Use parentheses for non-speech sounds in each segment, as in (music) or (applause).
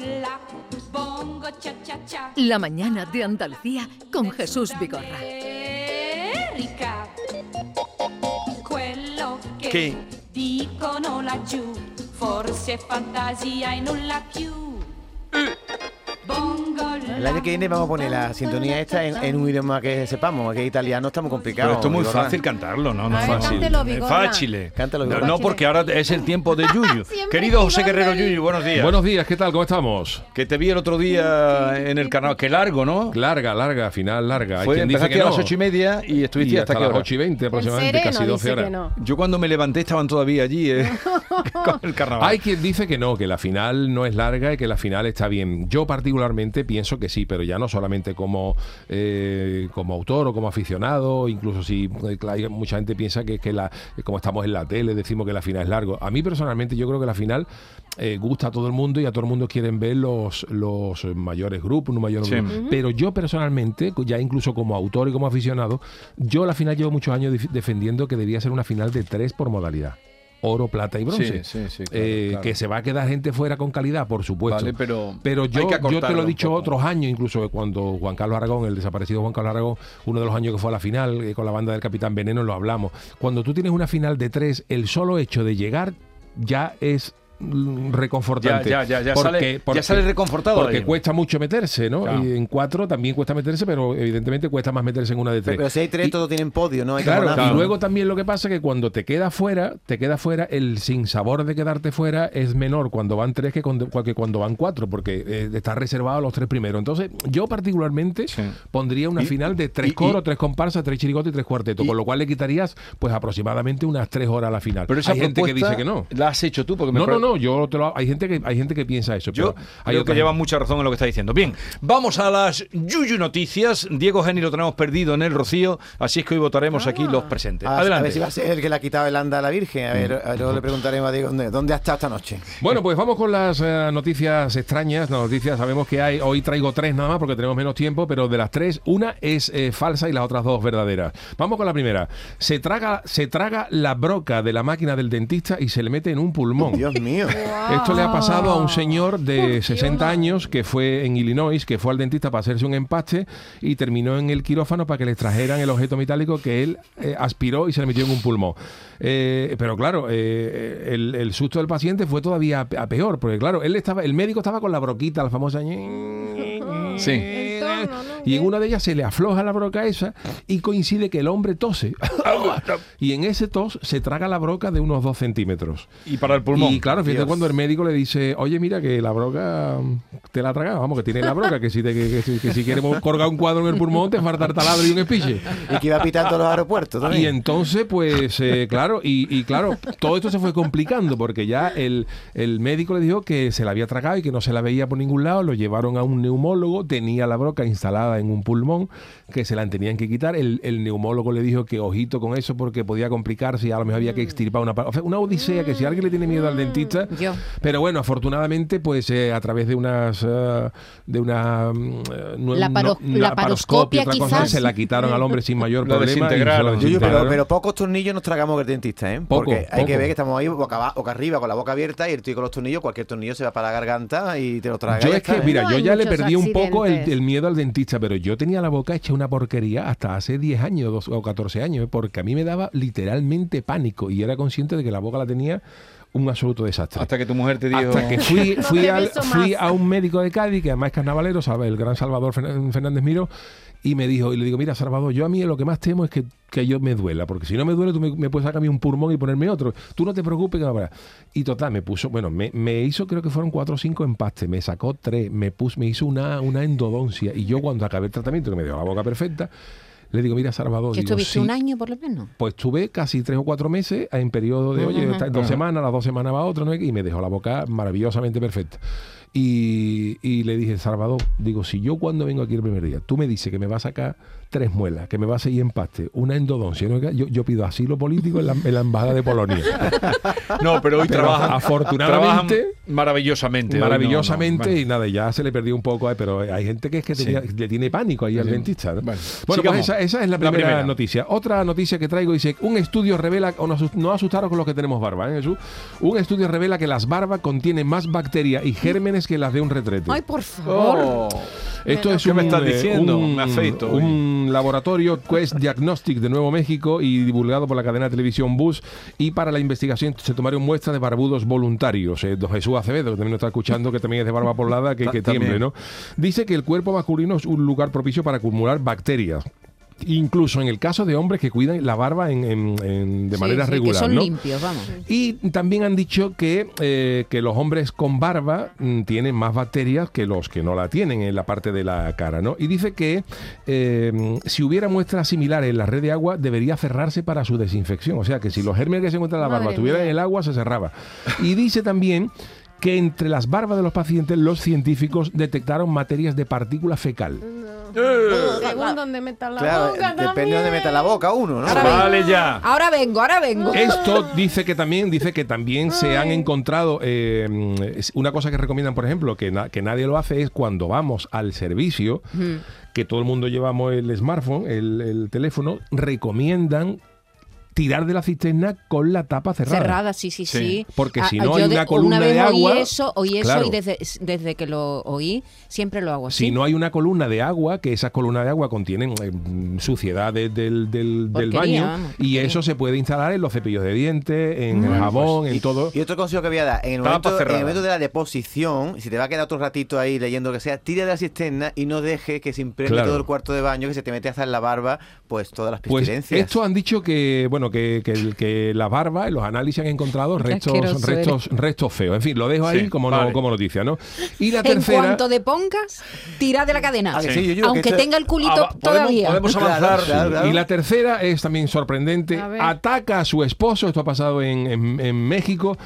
la, bongo cha cha cha. La mañana de Andalucía con Jesús Vigorra. Quello che dicono laggiù, forse è fantasia e nulla più. El año que viene vamos a poner la sintonía esta en, en un idioma que sepamos, que italiano está muy complicado. Pero esto es muy Vigorra. fácil cantarlo, ¿no? No es fácil. fácil. Cántalo, No, Vigorra. no, porque ahora es el tiempo de Yuyu. (laughs) Querido José Guerrero. Yuyu, buenos días. Buenos días, ¿qué tal? ¿Cómo estamos? Que te vi el otro día en el canal. Qué largo, ¿no? Larga, larga, final larga. Hay Fue, quien dice que a las ocho y media y estuviste Y hasta, hasta qué las. 8 y 20 El aproximadamente, sereno casi 12 dice horas. que no. Yo cuando me levanté estaban todavía allí eh, (laughs) con el carnaval. Hay quien dice que no, que la final no es larga y que la final está bien. Yo particularmente pienso que sí, pero ya no solamente como, eh, como autor o como aficionado, incluso si eh, claro, hay mucha gente piensa que, que la, que como estamos en la tele decimos que la final es largo. A mí personalmente yo creo que la final eh, gusta a todo el mundo y a todo el mundo quieren ver los, los mayores grupos, un mayor Sí. grupo. Pero yo personalmente, ya incluso como autor y como aficionado, yo la final llevo muchos años defendiendo que debía ser una final de tres por modalidad. Oro, plata y bronce. Sí, sí, sí, claro, Eh, claro. Que se va a quedar gente fuera con calidad, por supuesto. Vale, pero Pero yo, yo te lo he dicho otros años, incluso cuando Juan Carlos Aragón, el desaparecido Juan Carlos Aragón, uno de los años que fue a la final eh, con la banda del Capitán Veneno, lo hablamos. Cuando tú tienes una final de tres, el solo hecho de llegar ya es ya, reconfortante. ya, ya, ya, Porque- sale, porque- ya sale reconfortado. porque ahí. cuesta mucho meterse, ¿no? Claro. Y en cuatro también cuesta meterse, pero evidentemente cuesta más meterse en una de tres. Pero si hay tres, Y- todos tienen podio, ¿no? Hay Claro, cabonazo. y luego también lo que pasa es que cuando te quedas fuera, te quedas fuera, el sinsabor de quedarte fuera es menor cuando van tres que cuando, que cuando van cuatro, porque eh, está reservado a los tres primeros. Entonces, yo particularmente Sí. pondría una Y- final de tres y- coros, y- tres comparsas, tres chirigotes y tres cuartetos, con lo cual le quitarías pues aproximadamente unas tres horas a la final. Pero esa hay gente que dice que no. La has hecho tú porque me No, no, pare- no, yo te lo, hay gente que hay gente que piensa eso. Yo pero hay creo que llevan gente- mucha razón en lo que está diciendo. Bien, vamos a las Yuyu Noticias. Diego Geni lo tenemos perdido en el Rocío, así es que hoy votaremos aquí los presentes. A, a Adelante. ver si va a ser el que le ha quitado el anda a la Virgen. A ver, a ver, luego le preguntaremos a Diego dónde, dónde ha estado esta noche. Bueno, pues vamos con las eh, noticias extrañas. Las noticias, sabemos que hay. Hoy traigo tres nada más porque tenemos menos tiempo, pero de las tres, una es eh, falsa y las otras dos verdaderas. Vamos con la primera. Se traga, se traga la broca de la máquina del dentista y se le mete en un pulmón. Dios mío. Esto le ha pasado a un señor de 60 años que fue en Illinois, que fue al dentista para hacerse un empaste y terminó en el quirófano para que le extrajeran el objeto metálico que él eh, aspiró y se le metió en un pulmón. Eh, pero claro, eh, el, el susto del paciente fue todavía a, a peor, porque claro, él estaba, el médico estaba con la broquita, la famosa. (laughs) Sí. El. Y en una de ellas se le afloja la broca esa y coincide que el hombre tose. (laughs) y en ese tos se traga la broca de unos dos centímetros. Y para el pulmón. Y claro, fíjate Dios. cuando el médico le dice, oye, mira que la broca mm, te la ha tragado, vamos, que tiene la broca, que si, te, que, que si- que si quieres colgar un cuadro en el pulmón te falta taladro y un espiche. Y que iba pitando los aeropuertos Y también. entonces, pues, eh, claro, y, y claro, todo esto se fue complicando porque ya el, el médico le dijo que se la había tragado y que no se la veía por ningún lado, lo llevaron a un neumólogo, tenía la broca instalada en un pulmón, que se la tenían que quitar, el, el neumólogo le dijo que ojito con eso porque podía complicarse y a lo mejor había que extirpar una... o sea, una odisea que si alguien le tiene miedo al dentista... Yo. Pero bueno, afortunadamente, pues eh, a través de unas eh, de una mm, nu- La paro- no- la paroscopia, otra cosa, quizás. se la quitaron al hombre sin (laughs) mayor problema. desintegraron. Yuyu, pero, desintegraron. pero pocos tornillos nos tragamos del dentista, ¿eh? Poco, Porque hay que poco. ver que estamos ahí boca, boca arriba, con la boca abierta, y el tío con los tornillos, cualquier tornillo se va para la garganta y te lo traga. Yo es que, ¿eh? mira, No yo ya le perdí un poco el, accidentes. el miedo al dentista, pero yo tenía la boca hecha una porquería hasta hace 10 años dos- o 14 años, porque a mí me daba literalmente pánico y era consciente de que la boca la tenía un absoluto desastre. Hasta que tu mujer te dijo. Hasta que fui, (laughs) No al- a un médico de Cádiz, que además es carnavalero, sabe, el gran Salvador Fernández Miro, y me dijo, y le digo, mira, Salvador, yo a mí lo que más temo es que, que yo me duela, porque si no me duele, tú me, me puedes sacar a mí un pulmón y ponerme otro. Tú no te preocupes, que habrá. Y total, me puso, bueno, me, me hizo, creo que fueron cuatro o cinco empastes, me sacó tres, me, puso, me hizo una, una endodoncia, y yo cuando acabé el tratamiento, que me dio la boca perfecta, le digo, mira, Salvador, ¿Que estuviste sí, un año por lo menos? pues tuve casi tres o cuatro meses en periodo de, oye, está- dos semanas, las dos semanas va otro, ¿no? y me dejó la boca maravillosamente perfecta. Y, y le dije, Salvador, digo, si yo cuando vengo aquí el primer día, tú me dices que me va a sacar tres muelas, que me va a seguir empaste, una endodoncia, ¿no? yo, yo pido asilo político en la, en la embajada de Polonia. (laughs) No, pero hoy Pero trabajan. afortunadamente- trabajan maravillosamente. no, maravillosamente no, y nada, ya se le perdió un poco, eh, pero hay gente que es que Sí. tenía- le tiene pánico ahí al Sí. dentista. ¿no? Bueno, pues esa, esa es la La primera, noticia. Otra noticia que traigo dice, un estudio revela, o no, asus- no asustaros con los que tenemos barba, ¿eh, Jesús? Un estudio revela que las barbas contienen más bacterias y gérmenes que las de un retrete. Ay, por favor. Oh. Esto es ¿Qué un, me estás eh, diciendo? un- Me afeito hoy. un laboratorio Quest Diagnostic de Nuevo México y divulgado por la cadena de televisión Bus. Y para la investigación se tomaron muestras de barbudos voluntarios. Eh, don Jesús Acevedo, que también nos está escuchando, que también es de barba (laughs) poblada, que, que también. tiemble, ¿no? Dice que el cuerpo masculino es un lugar propicio para acumular bacterias. Incluso en el caso de hombres que cuidan la barba en- en- en- de Sí, manera sí, regular. Que son ¿no? limpios, vamos. Y también han dicho que, eh, que los hombres con barba mm, tienen más bacterias que los que no la tienen en la parte de la cara, ¿no? Y dice que eh, si hubiera muestras similares en la red de agua, debería cerrarse para su desinfección. O sea, que si los gérmenes que se encuentran en la barba estuvieran en el agua, se cerraba. Y dice también que entre las barbas de los pacientes los científicos detectaron materias de partícula fecal. Según donde metan la Claro, boca depende de también. dónde meta la boca uno, ¿no? Ahora vengo. Vale ya. Ahora vengo, ahora vengo. (laughs) Esto dice que también dice que también se han encontrado eh, una cosa que recomiendan, por ejemplo, que, na- que nadie lo hace es cuando vamos al servicio, que todo el mundo llevamos el smartphone, el, el teléfono, recomiendan tirar de la cisterna con la tapa cerrada. Cerrada, sí, sí, Sí. sí. Porque Ah, si no yo hay de- una columna vez de oí agua, eso, oí eso claro. y desde, desde que lo oí siempre lo hago así. Si no hay una columna de agua, que esas columnas de agua contienen eh, suciedad de- del, del- baño, vamos, y eso se puede instalar en los cepillos de dientes, en Mm. el jabón, en todo. Y otro consejo que voy a dar, en el, momento, en el momento de la deposición, si te va a quedar otro ratito ahí leyendo lo que sea, tira de la cisterna y no deje que se impregne Claro. todo el cuarto de baño, que se te mete hasta en la barba, pues todas las Pues pestilencias. esto han dicho que bueno que, que, el- que la barba en los análisis han encontrado restos restos restos feos. En fin, lo dejo ahí Sí, como vale. no, como noticia, ¿no? Y la en tercera cuanto depongas, tira de la cadena. Ah, que sí, yo digo que Aunque esto- tenga el culito Ah, podemos- todavía. podemos Claro, avanzar. claro, claro. y la tercera es también sorprendente. A. Ataca a su esposo. Esto ha pasado en, en- en México.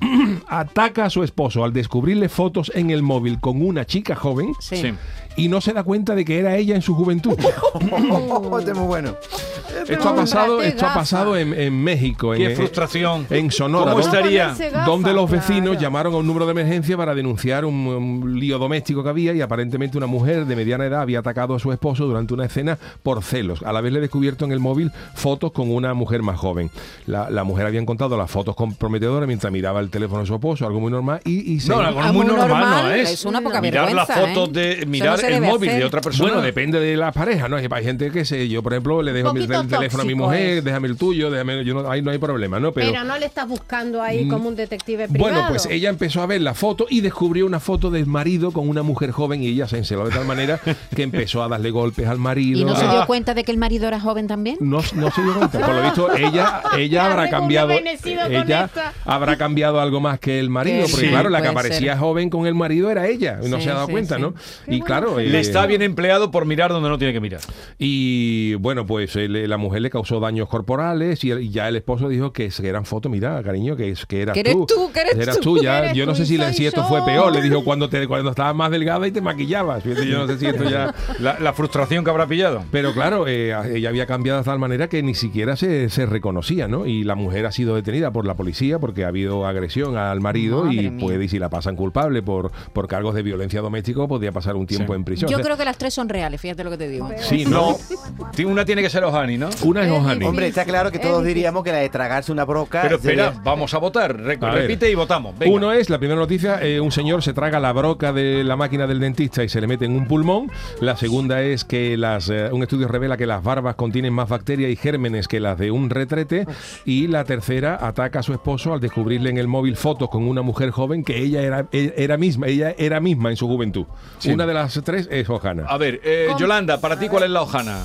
(clears throat) Ataca a su esposo al descubrirle fotos en el móvil con una chica joven Sí. Sí. y no se da cuenta de que era ella en su juventud. (laughs) Este es muy bueno. Esto ha pasado, esto ha pasado en, en México. Qué en, frustración. En Sonora. ¿Cómo donde- estaría? Donde los vecinos claro. llamaron a un número de emergencia para denunciar un, un lío doméstico que había y aparentemente una mujer de mediana edad había atacado a su esposo durante una escena por celos. A la vez le descubierto en el móvil fotos con una mujer más joven. La, la mujer había encontrado las fotos comprometedoras mientras miraba el teléfono de su esposo, algo muy normal, y, y se... No, algo muy muy normal, normal, no es. es una poca mirar las vergüenza, fotos ¿eh? de mirar no se el móvil de otra persona. Bueno, depende de las parejas, ¿no? Hay gente que sé, yo por ejemplo le dejo mi, teléfono a mi mujer, es. déjame el tuyo, déjame, yo no, ahí no hay problema, ¿no? Pero, no le estás buscando ahí como un detective privado. Bueno, pues ella empezó a ver la foto y descubrió una foto del marido con una mujer joven y ella se enceló de tal manera que empezó a darle golpes al marido. ¿Y no se dio cuenta de que el marido era joven también? no, no se dio cuenta. Por lo visto, ella, (laughs) ella habrá cambiado. Ella habrá cambiado algo más que el marido. Que Porque, sí, claro, la que aparecía ser. joven con el marido era ella. No Sí, se ha dado sí, cuenta, sí. ¿no? Qué y claro. Le eh, está bien empleado por mirar donde no tiene que mirar. y bueno, pues eh, la mujer le causó daños corporales y, el- y ya el esposo dijo que eran fotos, mira, cariño, que, es, que eras Que eres tú, que eres tú, ya. eres yo no tú sé si, le- si esto yo. fue peor. Le dijo cuando, te, cuando estabas más delgada y te maquillabas. Yo no sé si esto ya... La, la frustración que habrá pillado. Pero claro, eh, ella había cambiado de tal manera que ni siquiera se, se reconocía, ¿no? Y la mujer ha sido detenida por la policía porque ha habido agresión al marido Madre y mía. puede, y si la pasan culpable por, por cargos de violencia doméstica, podría pasar un tiempo Sí. en prisión. Yo O sea, creo que las tres son reales, fíjate lo que te digo. Sí, no. Una tiene que ser Ojani, ¿no? Una es Ohani. Hombre, está claro que todos diríamos que la de tragarse una broca. Pero espera, sería- vamos a votar. Re- A ver. repite y votamos. Venga. Uno es, la primera noticia, eh, un señor se traga la broca de la máquina del dentista y se le mete en un pulmón. La segunda es que las, eh, un estudio revela que las barbas contienen más bacterias y gérmenes que las de un retrete. Y la tercera ataca a su esposo al descubrirle en el móvil fotos con una mujer joven que ella era, e- era misma, ella era misma en su juventud. Sí. Una de las tres es Ojana. A ver, eh, Yolanda, para ti, ¿cuál es la hojana?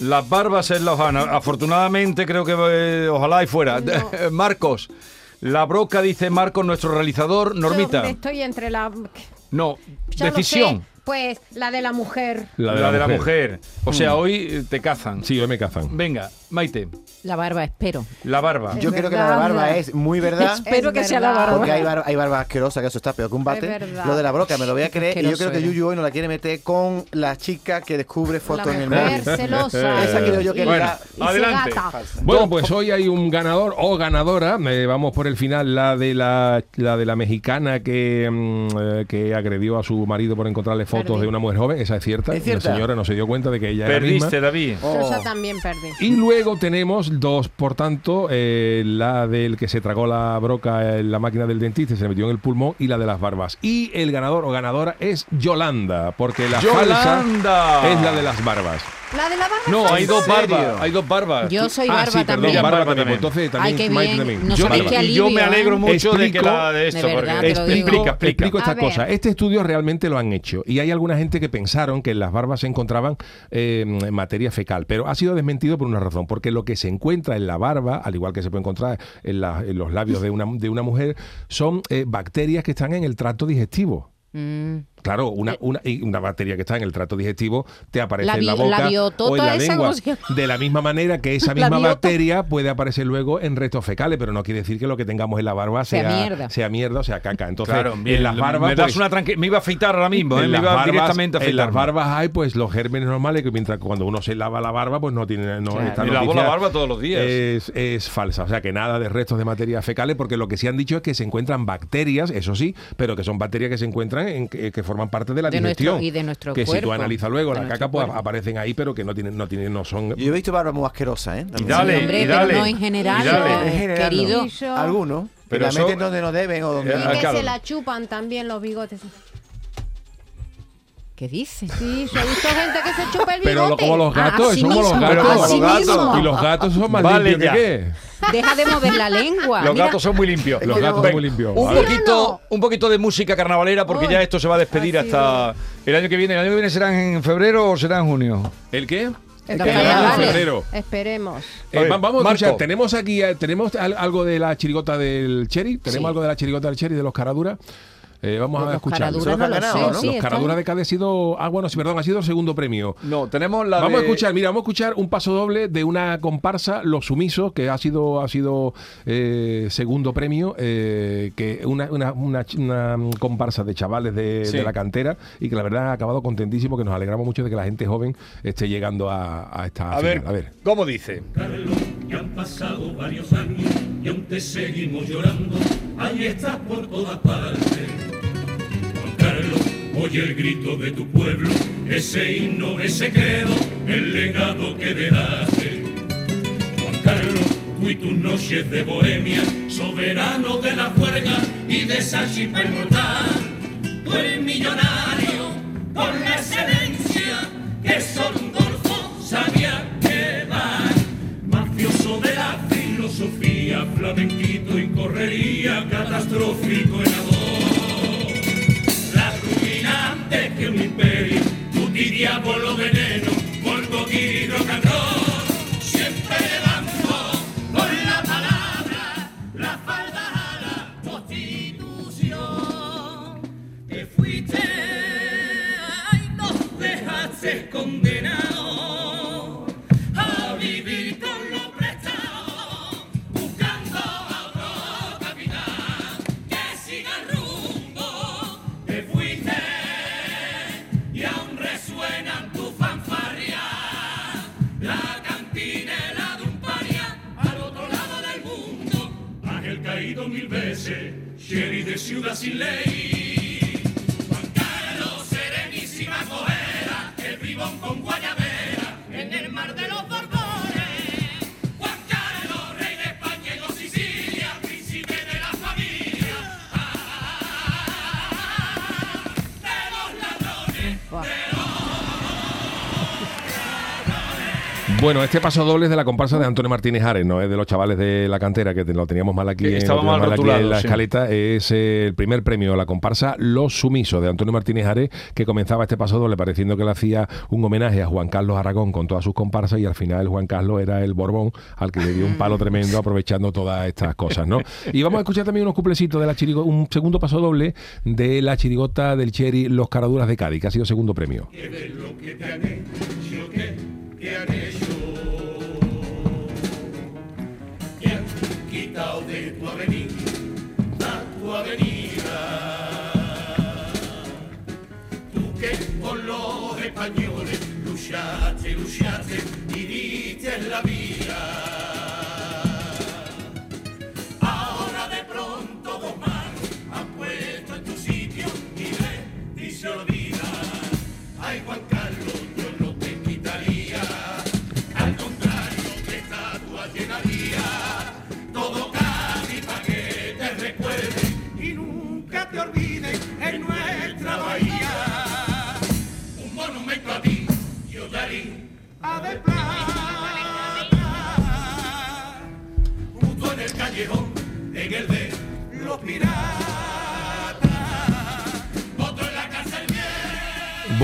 Las barbas es la hojana. Afortunadamente, creo que eh, ojalá y fuera. (laughs) Marcos, la broca, dice Marcos, nuestro realizador. Normita, Yo estoy entre la. no. ya Decisión. Pues la de la mujer. La de, la, mujer. O sea, hoy eh, te cazan. Sí, hoy me cazan. Venga, Maite, La barba, espero. la barba. Yo Es creo que la de la verdad. barba es muy verdad. (laughs) Espero Es que sea la barba. Porque hay, bar- hay barba asquerosa, que eso está peor que un bate. Lo de la broca me lo voy a creer. Y yo creo que. Yuyu hoy no la quiere meter con la chica que descubre La fotos en el móvil. celosa. (laughs) Esa creo yo que Bueno, la- y adelante. Bueno, pues hoy hay un ganador o ganadora. eh, vamos por el final, la de la, la de la mexicana que, mm, eh, que agredió a su marido por encontrarle fotos Perdí. de una mujer joven. Esa es cierta. ¿Es cierta? La señora no se dio cuenta de que ella era. Perdiste, David. Oh. Yo también perdí. Y luego tenemos dos, por tanto, eh, la del que se tragó la broca en la máquina del dentista y se le metió en el pulmón y la de las barbas. Y el ganador o ganadora es Yolanda, porque la falsa ¡Yolanda! es la de las barbas. La de la barba. No, hay dos barbas. Hay dos barbas. Yo soy Ah, barba sí, perdón, también. barba Barba también. Entonces Ay, también qué Maite bien. también. No Yo- sabéis barba. qué y yo me alivio, alegro ¿eh? mucho de que Explico- la de esto. de verdad, porque- explica. Explico esta ver. cosa. Este estudio realmente lo han hecho y hay alguna gente que pensaron que en las barbas se encontraban eh, materia fecal, pero ha sido desmentido por una razón, porque lo que se encuentra en la barba, al igual que se puede encontrar en, la- los labios de una, de una mujer, son eh, bacterias que están en el tracto digestivo. Mm. Claro, una, una, y una bacteria que está en el trato digestivo te aparece en la boca la o en la lengua. De la misma manera que esa (laughs) misma bacteria puede aparecer luego en restos fecales, pero no quiere decir que lo que tengamos en la barba Sea sea, mierda. sea mierda o sea caca. Entonces, Claro, bien, en las barbas... me das pues, una tranqui- Me iba a afeitar ahora mismo, ¿eh? en me las iba barbas, directamente a en afeitar. las barbas hay pues los gérmenes normales que mientras cuando uno se lava la barba pues no tiene no Claro. esta Me lavo la barba todos los días. es, es falsa o sea que nada de restos de materias fecales porque lo que sí han dicho es que se encuentran bacterias eso sí pero que son bacterias que se encuentran en que, que forman parte de la De nuestro- digestión y de nuestro que si tú cuerpo, analizas luego la nuestro caca pues cuerpo. aparecen ahí pero que no tienen no tienen no son Yo he visto barbas muy asquerosas, ¿eh? Y dale, Sí, hombre, y pero dale, no en general, y dale. no, En general, no. querido. Y yo- Algunos. Pero Pero la eso- meten donde no deben o donde Eh, Y ah, que claro. se la chupan también los bigotes. ¿Qué dices? Sí, yo he visto gente que se chupa el bigote. pero como los Ah, gatos, así somos los mismo, gatos. así Los gatos. Y los gatos son más Vale limpios ya. que qué. Deja de mover la lengua. Los Mira, gatos son muy limpios. Los gatos son muy limpios. Un poquito, un poquito de música carnavalera porque Uy, ya esto se va a despedir ha hasta el año que viene. ¿El año que viene será en febrero o será en junio? ¿El qué? El febrero. Esperemos. Eh, A ver, va- vamos Marco. escuchar, tenemos aquí, eh, tenemos al- algo de la chirigota del Cherry, tenemos Sí. algo de la chirigota del Cherry de los Caraduras. Eh, vamos Los a escuchar. Caraduras los no que lo han ganado, sé, ¿no? sí, los están- Caraduras de Cádiz ha sido, ah bueno, sí, perdón, ha sido el segundo premio. No, tenemos la Vamos a de- escuchar, mira, vamos a escuchar un paso doble de una comparsa, Los Sumisos, que ha sido, ha sido eh, segundo premio, eh, que una, una, una, una comparsa de chavales de, Sí. de la cantera y que la verdad ha acabado contentísimo, que nos alegramos mucho de que la gente joven esté llegando a, a esta A final. ver, a ver. ¿cómo dice? Ya han pasado varios años y aún te seguimos llorando. Ahí estás por todas partes. Juan Carlos, oye el grito de tu pueblo, ese himno, ese credo, el legado que heredaste. Juan Carlos, tú y tus noches de bohemia, soberano de la juerga y de esa chispa inmortal. Tú eres millonario por la excelencia que solo un golfo sabía que dar. Mafioso de la filosofía, flamenquito y catastrófico en amor. La ruina antes que un imperio, tu diablo veneno, Sherry de ciudad sin ley. Bueno, este paso doble es de la comparsa de Antonio Martínez Ares, no es de los chavales de la cantera, que lo teníamos mal aquí, Que en- lo mal aquí en la sí. escaleta. Es eh, el primer premio, la comparsa Los Sumisos de Antonio Martínez Ares, que comenzaba este paso doble pareciendo que le hacía un homenaje a Juan Carlos Aragón con todas sus comparsas y al final Juan Carlos era el Borbón al que le dio un palo tremendo aprovechando todas estas cosas, ¿no? Y vamos a escuchar también unos cuplecitos de la chirigo, un segundo paso doble de la chirigota del Cherry Los Caraduras de Cádiz, que ha sido segundo premio. que ver lo que te los españoles luchaste, luchaste y diste la vida. Ahora de pronto dos manos han puesto en tu sitio y y se olvida. Ay Juan Carlos,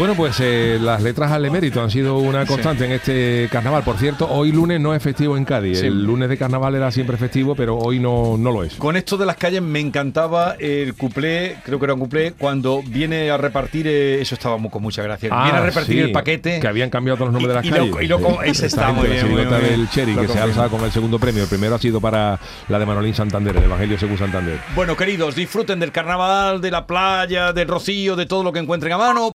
Bueno, pues eh, las letras al emérito han sido una constante en este carnaval. Por cierto, hoy lunes no es festivo en Cádiz. Sí. El lunes de carnaval era siempre festivo, pero hoy no, no lo es. Con esto de las calles me encantaba el cuplé, creo que era un cuplé, cuando viene a repartir, eh, eso estaba con mucha gracia, viene a Ah, repartir sí, el paquete. Que habían cambiado todos los nombres Y- de las y lo- calles. y lo ese está muy la bien, muy chirigota bien. del Cherry, que se alzado con el segundo premio. El primero ha sido para la de Manolín Santander, el Evangelio según Santander. Bueno, queridos, disfruten del carnaval, de la playa, del rocío, de todo lo que encuentren a mano.